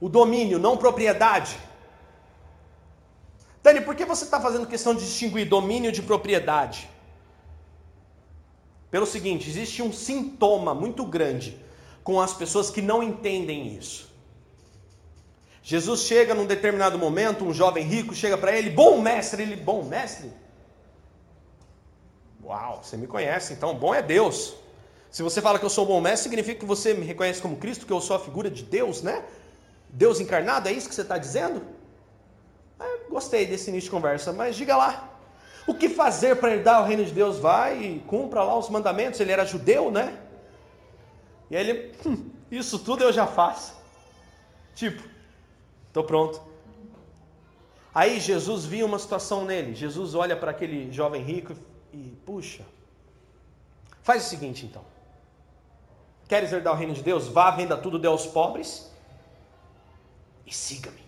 O domínio, não propriedade. Dani, por que você está fazendo questão de distinguir domínio de propriedade? Pelo seguinte, existe um sintoma muito grande com as pessoas que não entendem isso. Jesus chega num determinado momento, um jovem rico chega para ele, bom mestre, ele, bom mestre? Uau, você me conhece, então bom é Deus. Se você fala que eu sou bom mestre, significa que você me reconhece como Cristo, que eu sou a figura de Deus, né? Deus encarnado, é isso que você está dizendo? É, gostei desse início de conversa, mas diga lá, o que fazer para herdar o reino de Deus? Vai e cumpra lá os mandamentos. Ele era judeu, né? E aí ele, hum, isso tudo eu já faço. Tipo, estou pronto. Aí Jesus viu uma situação nele. Jesus olha para aquele jovem rico e, puxa, faz o seguinte então. Queres herdar o reino de Deus? Vá, venda tudo, dê aos pobres e siga-me.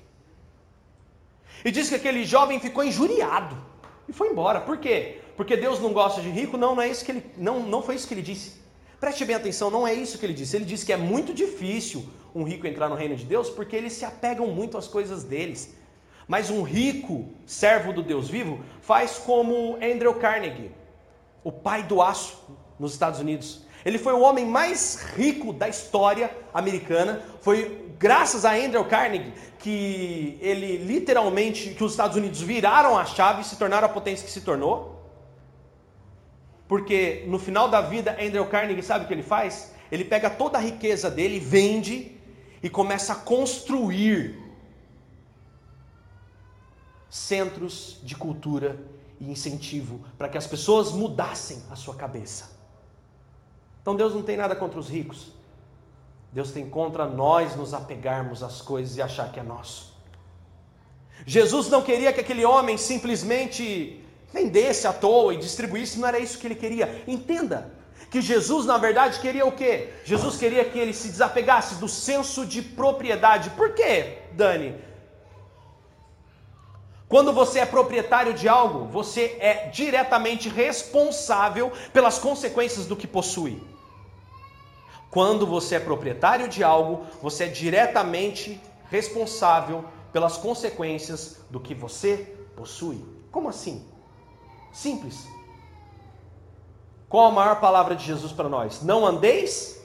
E diz que aquele jovem ficou injuriado e foi embora. Por quê? Porque Deus não gosta de rico? Não, não é isso que ele não, não foi isso que ele disse. Preste bem atenção, não é isso que ele disse. Ele disse que é muito difícil um rico entrar no reino de Deus porque eles se apegam muito às coisas deles. Mas um rico servo do Deus vivo faz como Andrew Carnegie, o pai do aço nos Estados Unidos. Ele foi o homem mais rico da história americana. Foi graças a Andrew Carnegie que ele literalmente, que os Estados Unidos viraram a chave e se tornaram a potência que se tornou. Porque no final da vida, Andrew Carnegie sabe o que ele faz? Ele pega toda a riqueza dele, vende e começa a construir centros de cultura e incentivo para que as pessoas mudassem a sua cabeça. Então Deus não tem nada contra os ricos. Deus tem contra nós nos apegarmos às coisas e achar que é nosso. Jesus não queria que aquele homem simplesmente vendesse à toa e distribuísse, não era isso que ele queria. Entenda que Jesus, na verdade, queria o quê? Jesus queria que ele se desapegasse do senso de propriedade. Por quê, Dani? Quando você é proprietário de algo, você é diretamente responsável pelas consequências do que possui. Quando você é proprietário de algo, você é diretamente responsável pelas consequências do que você possui. Como assim? Simples. Qual a maior palavra de Jesus para nós? Não andeis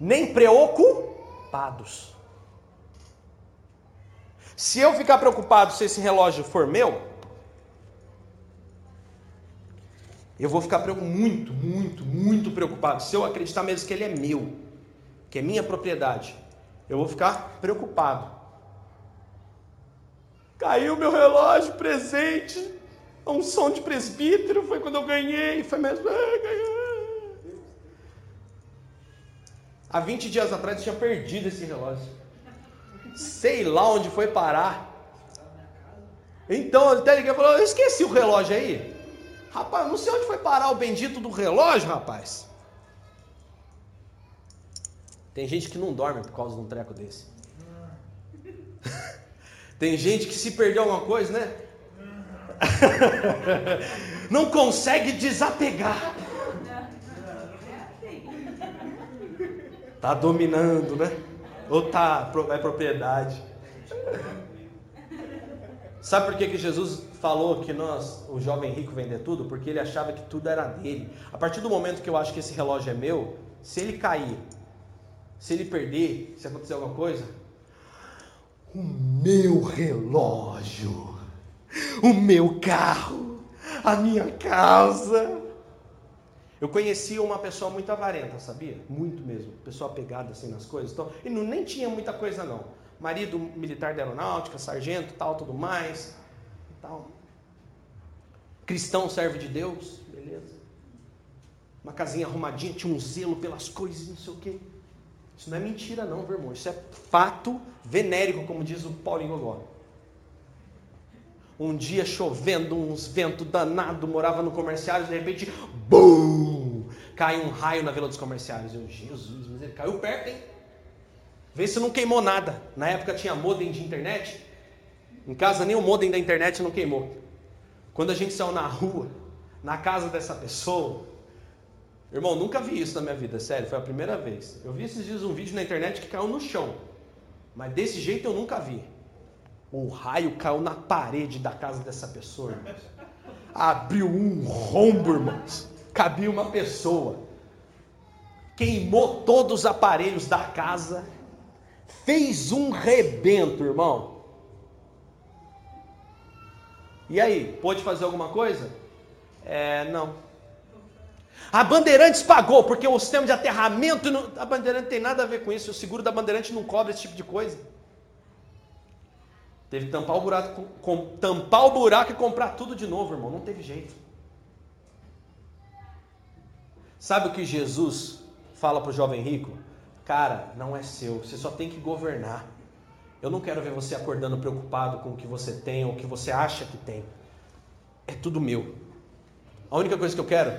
nem preocupados. Se eu ficar preocupado se esse relógio for meu, eu vou ficar muito, muito, muito preocupado. Se eu acreditar mesmo que ele é meu, que é minha propriedade, eu vou ficar preocupado. Caiu meu relógio presente, um som de presbítero, foi quando eu ganhei, foi mesmo. Ganhei. Há 20 dias atrás eu tinha perdido esse relógio. Sei lá onde foi parar. Então ele até liguei e falou: Eu esqueci o relógio aí. Rapaz, não sei onde foi parar o bendito do relógio, rapaz. Tem gente que não dorme por causa de um treco desse. Tem gente que se perdeu alguma coisa, né? não consegue desapegar. Tá dominando, né? Ou tá é propriedade. Sabe por que, que Jesus falou que nós, o jovem rico, vender tudo? Porque ele achava que tudo era dele. A partir do momento que eu acho que esse relógio é meu, se ele cair, se ele perder, se acontecer alguma coisa, o meu relógio, o meu carro, a minha casa. Eu conhecia uma pessoa muito avarenta, sabia? Muito mesmo. Pessoa pegada assim nas coisas. Então, e não, nem tinha muita coisa não marido militar da aeronáutica, sargento, tal, tudo mais, tal. Cristão serve de Deus, beleza. Uma casinha arrumadinha, tinha um zelo pelas coisas, não sei o quê. Isso não é mentira não, meu irmão. Isso é fato venérico, como diz o Paulinho Gogó. Um dia chovendo, uns ventos danados, morava no comerciário, de repente, BUM! Cai um raio na Vila dos Comerciários. Eu, Jesus, mas ele caiu perto, hein? Vê se não queimou nada. Na época tinha modem de internet. Em casa nem o modem da internet não queimou. Quando a gente saiu na rua, na casa dessa pessoa, irmão, nunca vi isso na minha vida, sério, foi a primeira vez. Eu vi esses dias um vídeo na internet que caiu no chão. Mas desse jeito eu nunca vi. O raio caiu na parede da casa dessa pessoa, irmãos. Abriu um rombo, irmãos. Cabia uma pessoa. Queimou todos os aparelhos da casa fez um rebento, irmão. E aí, pôde fazer alguma coisa? É, não. A Bandeirantes pagou, porque o sistema de aterramento. Não, a Bandeirantes tem nada a ver com isso. O seguro da Bandeirantes não cobre esse tipo de coisa. Teve que tampar o buraco, com, tampar o buraco e comprar tudo de novo, irmão. Não teve jeito. Sabe o que Jesus fala para o jovem rico? Cara, não é seu, você só tem que governar. Eu não quero ver você acordando preocupado com o que você tem ou o que você acha que tem. É tudo meu. A única coisa que eu quero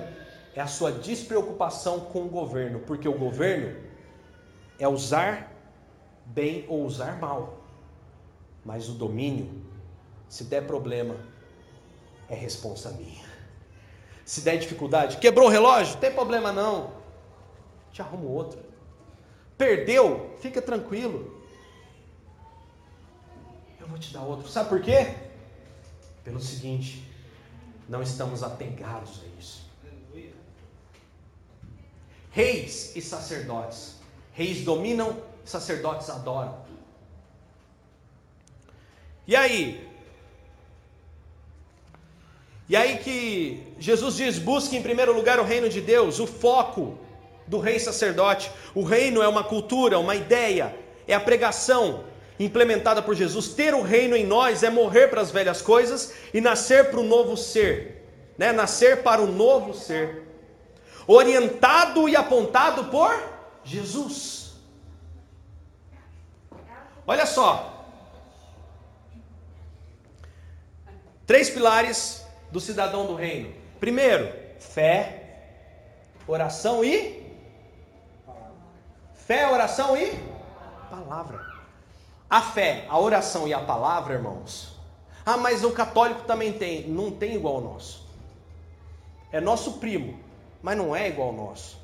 é a sua despreocupação com o governo, porque o governo é usar bem ou usar mal. Mas o domínio, se der problema, é responsa minha. Se der dificuldade, quebrou o relógio, tem problema não. Te arrumo outro. Perdeu, fica tranquilo. Eu vou te dar outro. Sabe por quê? Pelo seguinte, não estamos apegados a isso. Reis e sacerdotes. Reis dominam, sacerdotes adoram. E aí? E aí que Jesus diz: busque em primeiro lugar o reino de Deus, o foco do rei sacerdote. O reino é uma cultura, uma ideia, é a pregação implementada por Jesus. Ter o reino em nós é morrer para as velhas coisas e nascer para o novo ser, né? Nascer para o novo ser, orientado e apontado por Jesus. Olha só, três pilares do cidadão do reino. Primeiro, fé, oração e fé, oração e palavra. A fé, a oração e a palavra, irmãos. Ah, mas o católico também tem, não tem igual ao nosso. É nosso primo, mas não é igual ao nosso.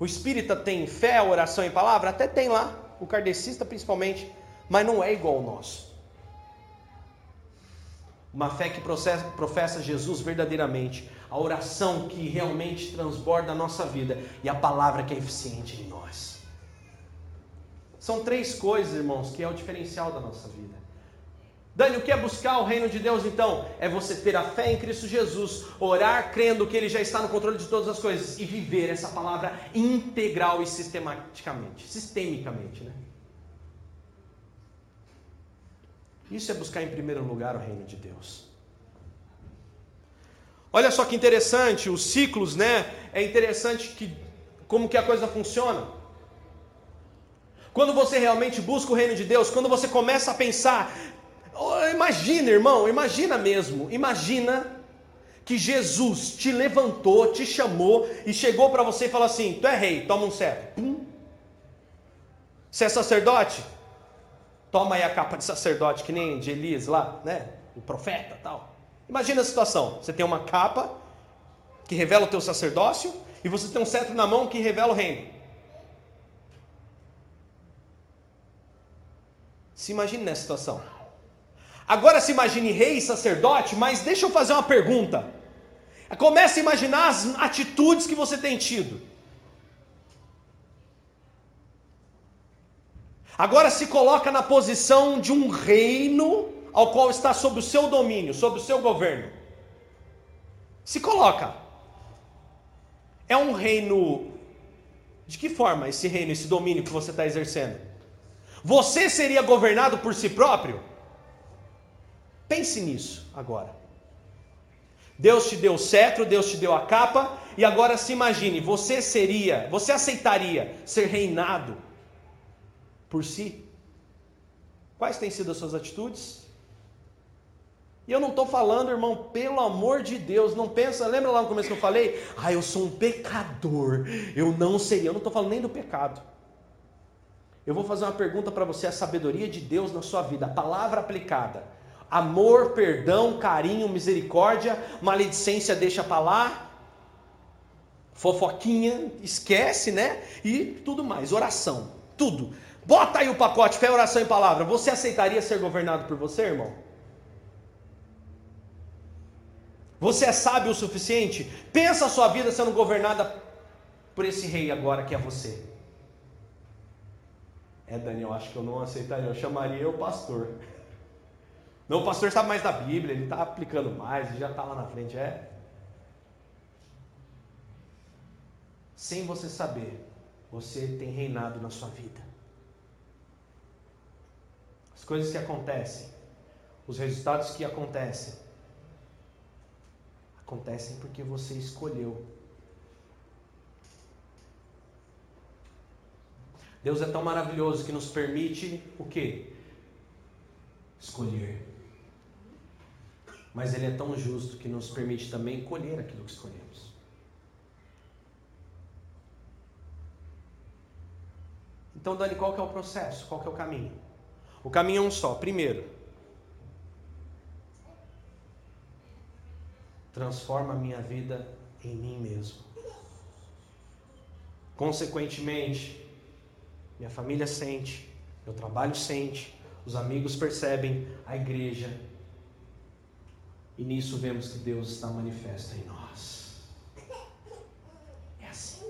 O espírita tem fé, oração e palavra? Até tem lá, o kardecista principalmente, mas não é igual ao nosso. Uma fé que professa Jesus verdadeiramente, a oração que realmente transborda a nossa vida e a palavra que é eficiente em nós. São três coisas, irmãos, que é o diferencial da nossa vida. Dani, o que é buscar o reino de Deus então? É você ter a fé em Cristo Jesus, orar crendo que Ele já está no controle de todas as coisas e viver essa palavra integral e sistematicamente, sistemicamente, né? Isso é buscar em primeiro lugar o reino de Deus. Olha só que interessante, os ciclos, né? É interessante que como que a coisa funciona. Quando você realmente busca o reino de Deus, quando você começa a pensar, oh, imagina, irmão, imagina mesmo, imagina que Jesus te levantou, te chamou e chegou para você e falou assim: Tu é rei, toma um cetro. Você é sacerdote? toma aí a capa de sacerdote, que nem de Elias lá, né? O profeta tal. Imagina a situação: você tem uma capa que revela o teu sacerdócio e você tem um cetro na mão que revela o reino. Se imagine nessa situação. Agora se imagine rei e sacerdote, mas deixa eu fazer uma pergunta. Comece a imaginar as atitudes que você tem tido. Agora se coloca na posição de um reino ao qual está sob o seu domínio, sob o seu governo. Se coloca. É um reino. De que forma esse reino, esse domínio que você está exercendo? Você seria governado por si próprio? Pense nisso agora. Deus te deu o cetro, Deus te deu a capa, e agora se imagine, você seria, você aceitaria ser reinado por si? Quais têm sido as suas atitudes? E eu não estou falando, irmão, pelo amor de Deus, não pensa, lembra lá no começo que eu falei? Ah, eu sou um pecador, eu não seria, eu não estou falando nem do pecado. Eu vou fazer uma pergunta para você, a sabedoria de Deus na sua vida, a palavra aplicada. Amor, perdão, carinho, misericórdia, maledicência deixa para lá, fofoquinha, esquece, né? E tudo mais, oração, tudo. Bota aí o pacote, fé, oração e palavra. Você aceitaria ser governado por você, irmão? Você é sábio o suficiente? Pensa a sua vida sendo governada por esse rei agora que é você. É, Daniel, acho que eu não aceitaria. Eu chamaria o pastor. Não, o pastor sabe mais da Bíblia, ele está aplicando mais, ele já está lá na frente. É. Sem você saber, você tem reinado na sua vida as coisas que acontecem, os resultados que acontecem, acontecem porque você escolheu. Deus é tão maravilhoso que nos permite o quê? Escolher. Mas Ele é tão justo que nos permite também colher aquilo que escolhemos. Então, Dani, qual que é o processo? Qual que é o caminho? O caminho é um só. Primeiro, transforma a minha vida em mim mesmo. Consequentemente, minha família sente, meu trabalho sente, os amigos percebem, a igreja. E nisso vemos que Deus está manifesto em nós. É assim.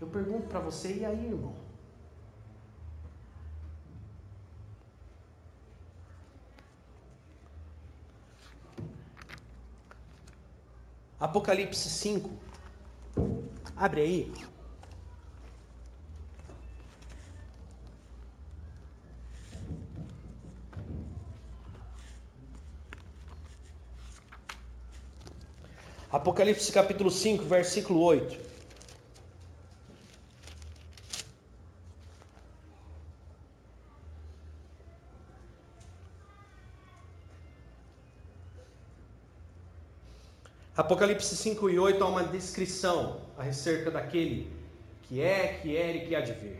Eu pergunto para você, e aí, irmão? Apocalipse 5. Abre aí. Apocalipse capítulo 5, versículo 8. Apocalipse 5 e 8 há uma descrição acerca daquele que é, que era e que há de vir.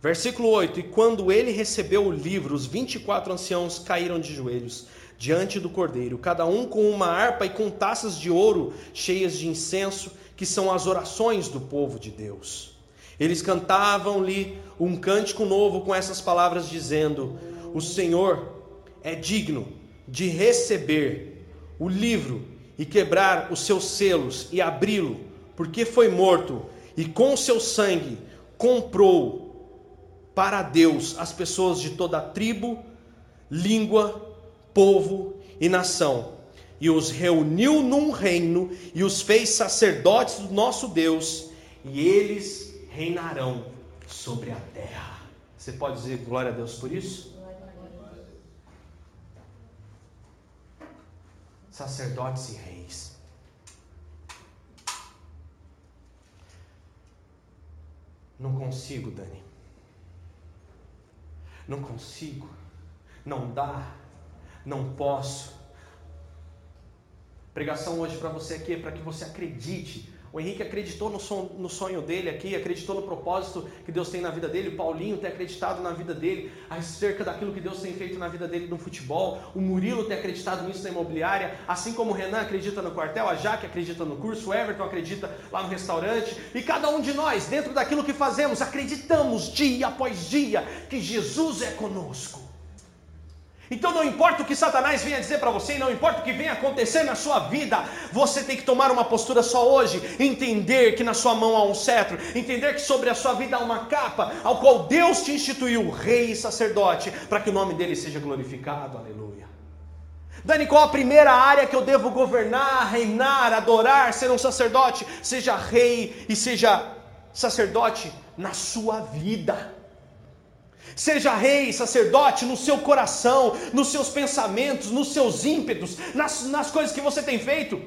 Versículo 8: E quando ele recebeu o livro, os 24 anciãos caíram de joelhos diante do cordeiro, cada um com uma harpa e com taças de ouro cheias de incenso, que são as orações do povo de Deus. Eles cantavam-lhe um cântico novo com essas palavras, dizendo: O Senhor é digno de receber o livro e quebrar os seus selos e abri-lo, porque foi morto e com seu sangue comprou para Deus as pessoas de toda tribo, língua, povo e nação, e os reuniu num reino e os fez sacerdotes do nosso Deus, e eles reinarão sobre a terra. Você pode dizer glória a Deus por isso? Sacerdotes e reis. Não consigo, Dani. Não consigo. Não dá. Não posso. Pregação hoje para você aqui é para que você acredite o Henrique acreditou no, son, no, sonho dele aqui, acreditou no propósito que Deus tem na vida dele. O Paulinho tem acreditado na vida dele, acerca daquilo que Deus tem feito na vida dele no futebol. O Murilo tem acreditado nisso na imobiliária. Assim como o Renan acredita no quartel, a Jaque acredita no curso, o Everton acredita lá no restaurante. E cada um de nós, dentro daquilo que fazemos, acreditamos dia após dia que Jesus é conosco. Então não importa o que Satanás venha dizer para você, não importa o que venha acontecer na sua vida, você tem que tomar uma postura só hoje, entender que na sua mão há um cetro, entender que sobre a sua vida há uma capa, ao qual Deus te instituiu rei e sacerdote, para que o nome dele seja glorificado. Aleluia. Dani, qual a primeira área que eu devo governar, reinar, adorar, ser um sacerdote? Seja rei e seja sacerdote na sua vida. Seja rei, sacerdote no seu coração, nos seus pensamentos, nos seus ímpetos, nas, nas coisas que você tem feito.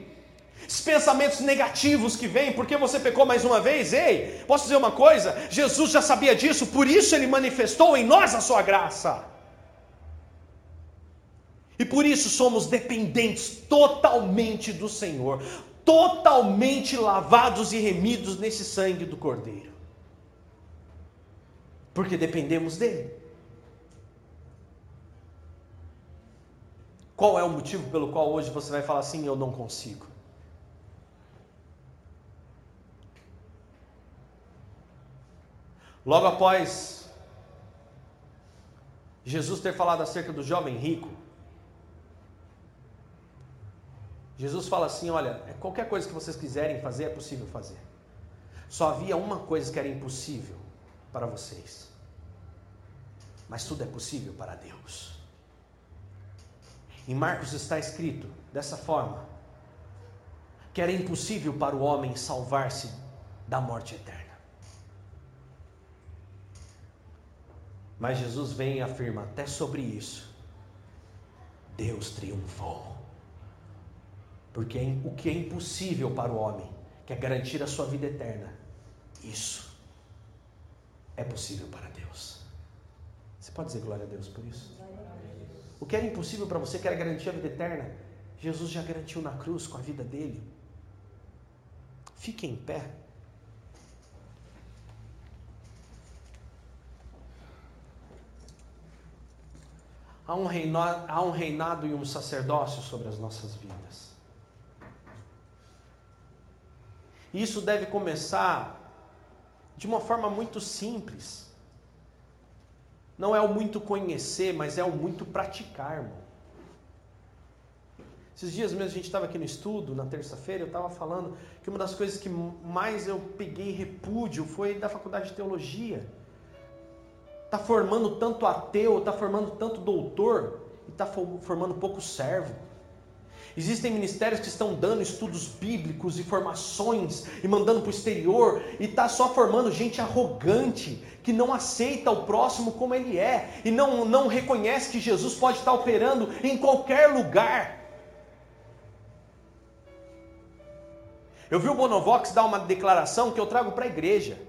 Esses pensamentos negativos que vêm, porque você pecou mais uma vez, ei, posso dizer uma coisa? Jesus já sabia disso, por isso ele manifestou em nós a sua graça. E por isso somos dependentes totalmente do Senhor, totalmente lavados e remidos nesse sangue do Cordeiro porque dependemos dele. Qual é o motivo pelo qual hoje você vai falar assim: eu não consigo? Logo após Jesus ter falado acerca do jovem rico, Jesus fala assim: olha, qualquer coisa que vocês quiserem fazer é possível fazer. Só havia uma coisa que era impossível: para vocês. Mas tudo é possível para Deus. Em Marcos está escrito dessa forma: que era impossível para o homem salvar-se da morte eterna. Mas Jesus vem e afirma até sobre isso: Deus triunfou. Porque o que é impossível para o homem, que é garantir a sua vida eterna, isso é possível para Deus. Você pode dizer glória a Deus por isso? O que era impossível para você, que era garantir a vida eterna, Jesus já garantiu na cruz com a vida dele. Fique em pé. Há um, reinado, há um reinado e um sacerdócio sobre as nossas vidas. Isso deve começar de uma forma muito simples. Não é o muito conhecer, mas é o muito praticar, irmão. Esses dias mesmo a gente estava aqui no estudo, na terça-feira, eu estava falando que uma das coisas que mais eu peguei repúdio foi da faculdade de teologia. Está formando tanto ateu, está formando tanto doutor, e está formando pouco servo. Existem ministérios que estão dando estudos bíblicos e formações e mandando para o exterior e está só formando gente arrogante que não aceita o próximo como ele é e não, não reconhece que Jesus pode estar operando em qualquer lugar. Eu vi o Bonovox dar uma declaração que eu trago para a igreja.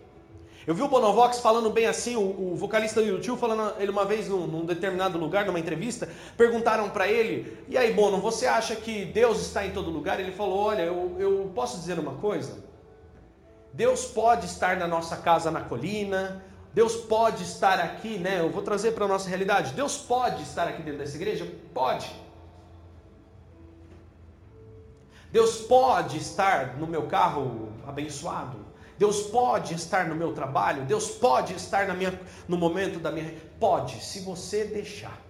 Eu vi o Bonovox falando bem assim, o, o vocalista do YouTube falando ele uma vez num, num determinado lugar, numa entrevista, perguntaram para ele: "E aí, Bono, você acha que Deus está em todo lugar?" Ele falou: "Olha, eu, eu posso dizer uma coisa? Deus pode estar na nossa casa na colina, Deus pode estar aqui, né? Eu vou trazer para a nossa realidade. Deus pode estar aqui dentro dessa igreja? Pode. Deus pode estar no meu carro abençoado. Deus pode estar no meu trabalho, Deus pode estar na minha, no momento da minha. Pode, se você deixar.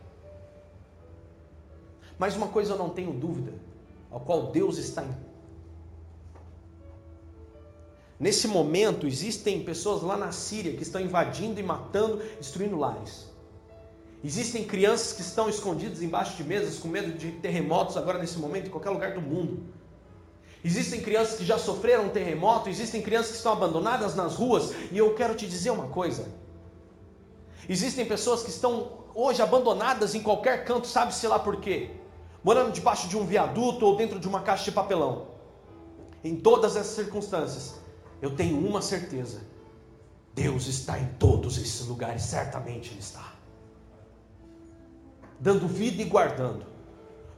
Mas uma coisa eu não tenho dúvida, ao qual Deus está em. Nesse momento, existem pessoas lá na Síria que estão invadindo e matando, destruindo lares. Existem crianças que estão escondidas embaixo de mesas com medo de terremotos agora nesse momento em qualquer lugar do mundo. Existem crianças que já sofreram um terremoto, existem crianças que estão abandonadas nas ruas, e eu quero te dizer uma coisa. Existem pessoas que estão hoje abandonadas em qualquer canto, sabe-se lá por quê? Morando debaixo de um viaduto ou dentro de uma caixa de papelão. Em todas essas circunstâncias, eu tenho uma certeza: Deus está em todos esses lugares, certamente Ele está. Dando vida e guardando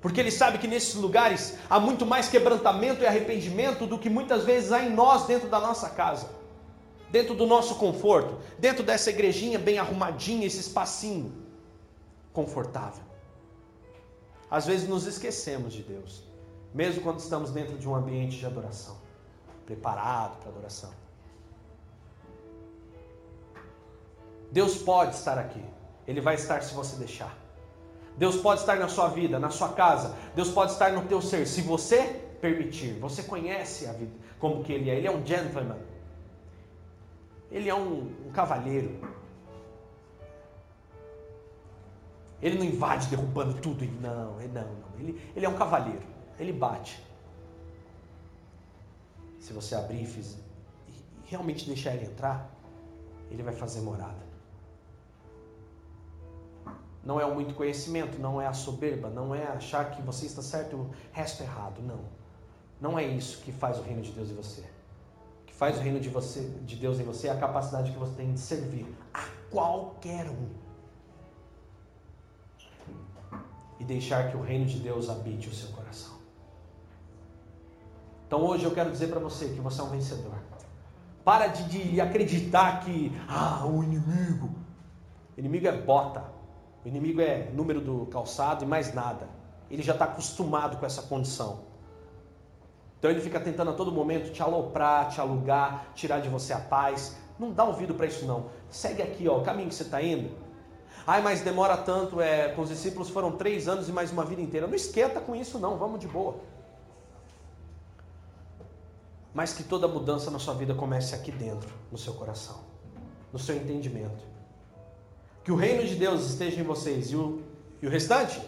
porque ele sabe que nesses lugares há muito mais quebrantamento e arrependimento do que muitas vezes há em nós dentro da nossa casa, dentro do nosso conforto, dentro dessa igrejinha bem arrumadinha, esse espacinho confortável. Às vezes nos esquecemos de Deus, mesmo quando estamos dentro de um ambiente de adoração, preparado para adoração. Deus pode estar aqui, Ele vai estar se você deixar. Deus pode estar na sua vida, na sua casa. Deus pode estar no teu ser, se você permitir. Você conhece a vida, como que ele é. Ele é um gentleman. Ele é um, um cavalheiro. Ele não invade derrubando tudo. Não, não, não. Ele, ele é um cavalheiro. Ele bate. Se você abrir e realmente deixar ele entrar, ele vai fazer morada não é o muito conhecimento, não é a soberba, não é achar que você está certo e o resto é errado, não. Não é isso que faz o reino de Deus em você. O que faz o reino de, você, de Deus em você é a capacidade que você tem de servir a qualquer um. E deixar que o reino de Deus habite o seu coração. Então hoje eu quero dizer para você que você é um vencedor. Para de, de acreditar que, ah, o inimigo. Inimigo é bota. O inimigo é número do calçado e mais nada. Ele já está acostumado com essa condição. Então ele fica tentando a todo momento te aloprar, te alugar, tirar de você a paz. Não dá ouvido para isso não. Segue aqui, ó, o caminho que você está indo. Ai, mas demora tanto. É, com os discípulos foram três anos e mais uma vida inteira. Não esquenta com isso não. Vamos de boa. Mas que toda mudança na sua vida comece aqui dentro, no seu coração, no seu entendimento que o reino de Deus esteja em vocês e o, e o restante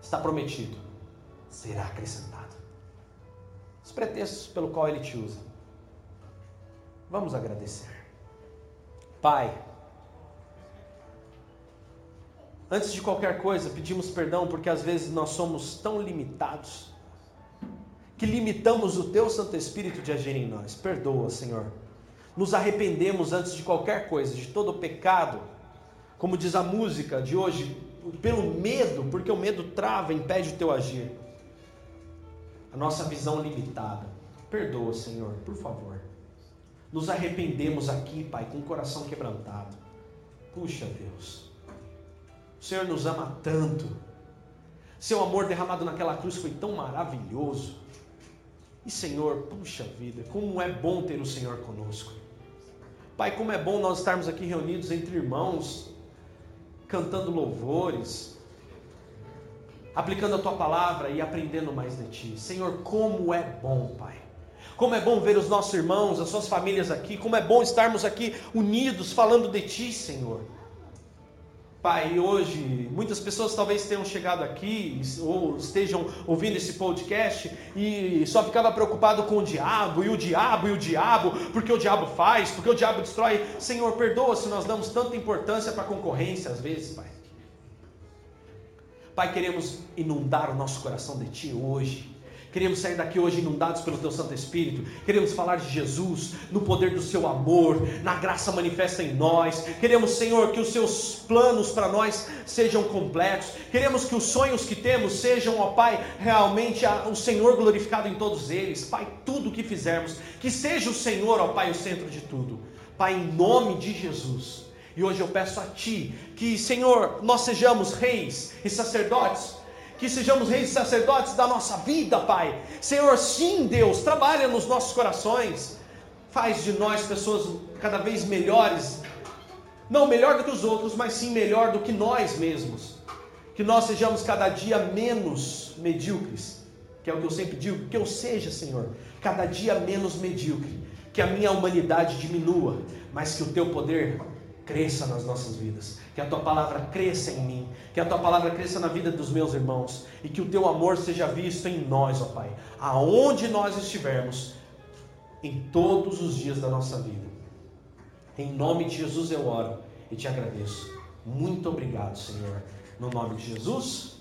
está prometido, será acrescentado. Os pretextos pelo qual ele te usa. Vamos agradecer. Pai, antes de qualquer coisa, pedimos perdão porque às vezes nós somos tão limitados que limitamos o teu Santo Espírito de agir em nós. Perdoa, Senhor nos arrependemos antes de qualquer coisa, de todo o pecado, como diz a música de hoje, pelo medo, porque o medo trava, impede o teu agir. A nossa visão limitada. Perdoa, Senhor, por favor. Nos arrependemos aqui, Pai, com o coração quebrantado. Puxa, Deus. O Senhor nos ama tanto. Seu amor derramado naquela cruz foi tão maravilhoso. E Senhor, puxa vida, como é bom ter o Senhor conosco. Pai, como é bom nós estarmos aqui reunidos entre irmãos, cantando louvores, aplicando a tua palavra e aprendendo mais de ti. Senhor, como é bom, Pai. Como é bom ver os nossos irmãos, as suas famílias aqui. Como é bom estarmos aqui unidos falando de ti, Senhor. Pai, hoje muitas pessoas talvez tenham chegado aqui ou estejam ouvindo esse podcast e só ficava preocupado com o diabo e o diabo e o diabo, porque o diabo faz, porque o diabo destrói. Senhor, perdoa se nós damos tanta importância para a concorrência às vezes, Pai. Pai, queremos inundar o nosso coração de Ti hoje. Queremos sair daqui hoje inundados pelo Teu Santo Espírito. Queremos falar de Jesus, no poder do Seu amor, na graça manifesta em nós. Queremos, Senhor, que os Seus planos para nós sejam completos. Queremos que os sonhos que temos sejam, ó Pai, realmente o Senhor glorificado em todos eles. Pai, tudo o que fizermos, que seja o Senhor, ó Pai, o centro de tudo. Pai, em nome de Jesus. E hoje eu peço a Ti que, Senhor, nós sejamos reis e sacerdotes que sejamos reis e sacerdotes da nossa vida, Pai. Senhor, sim, Deus, trabalha nos nossos corações, faz de nós pessoas cada vez melhores, não melhor do que os outros, mas sim melhor do que nós mesmos. Que nós sejamos cada dia menos medíocres, que é o que eu sempre digo, que eu seja, Senhor, cada dia menos medíocre, que a minha humanidade diminua, mas que o teu poder cresça nas nossas vidas, que a tua palavra cresça em mim, que a tua palavra cresça na vida dos meus irmãos e que o teu amor seja visto em nós, ó Pai, aonde nós estivermos, em todos os dias da nossa vida. Em nome de Jesus eu oro e te agradeço. Muito obrigado, Senhor. No nome de Jesus.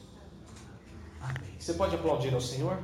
Amém. Você pode aplaudir ao Senhor?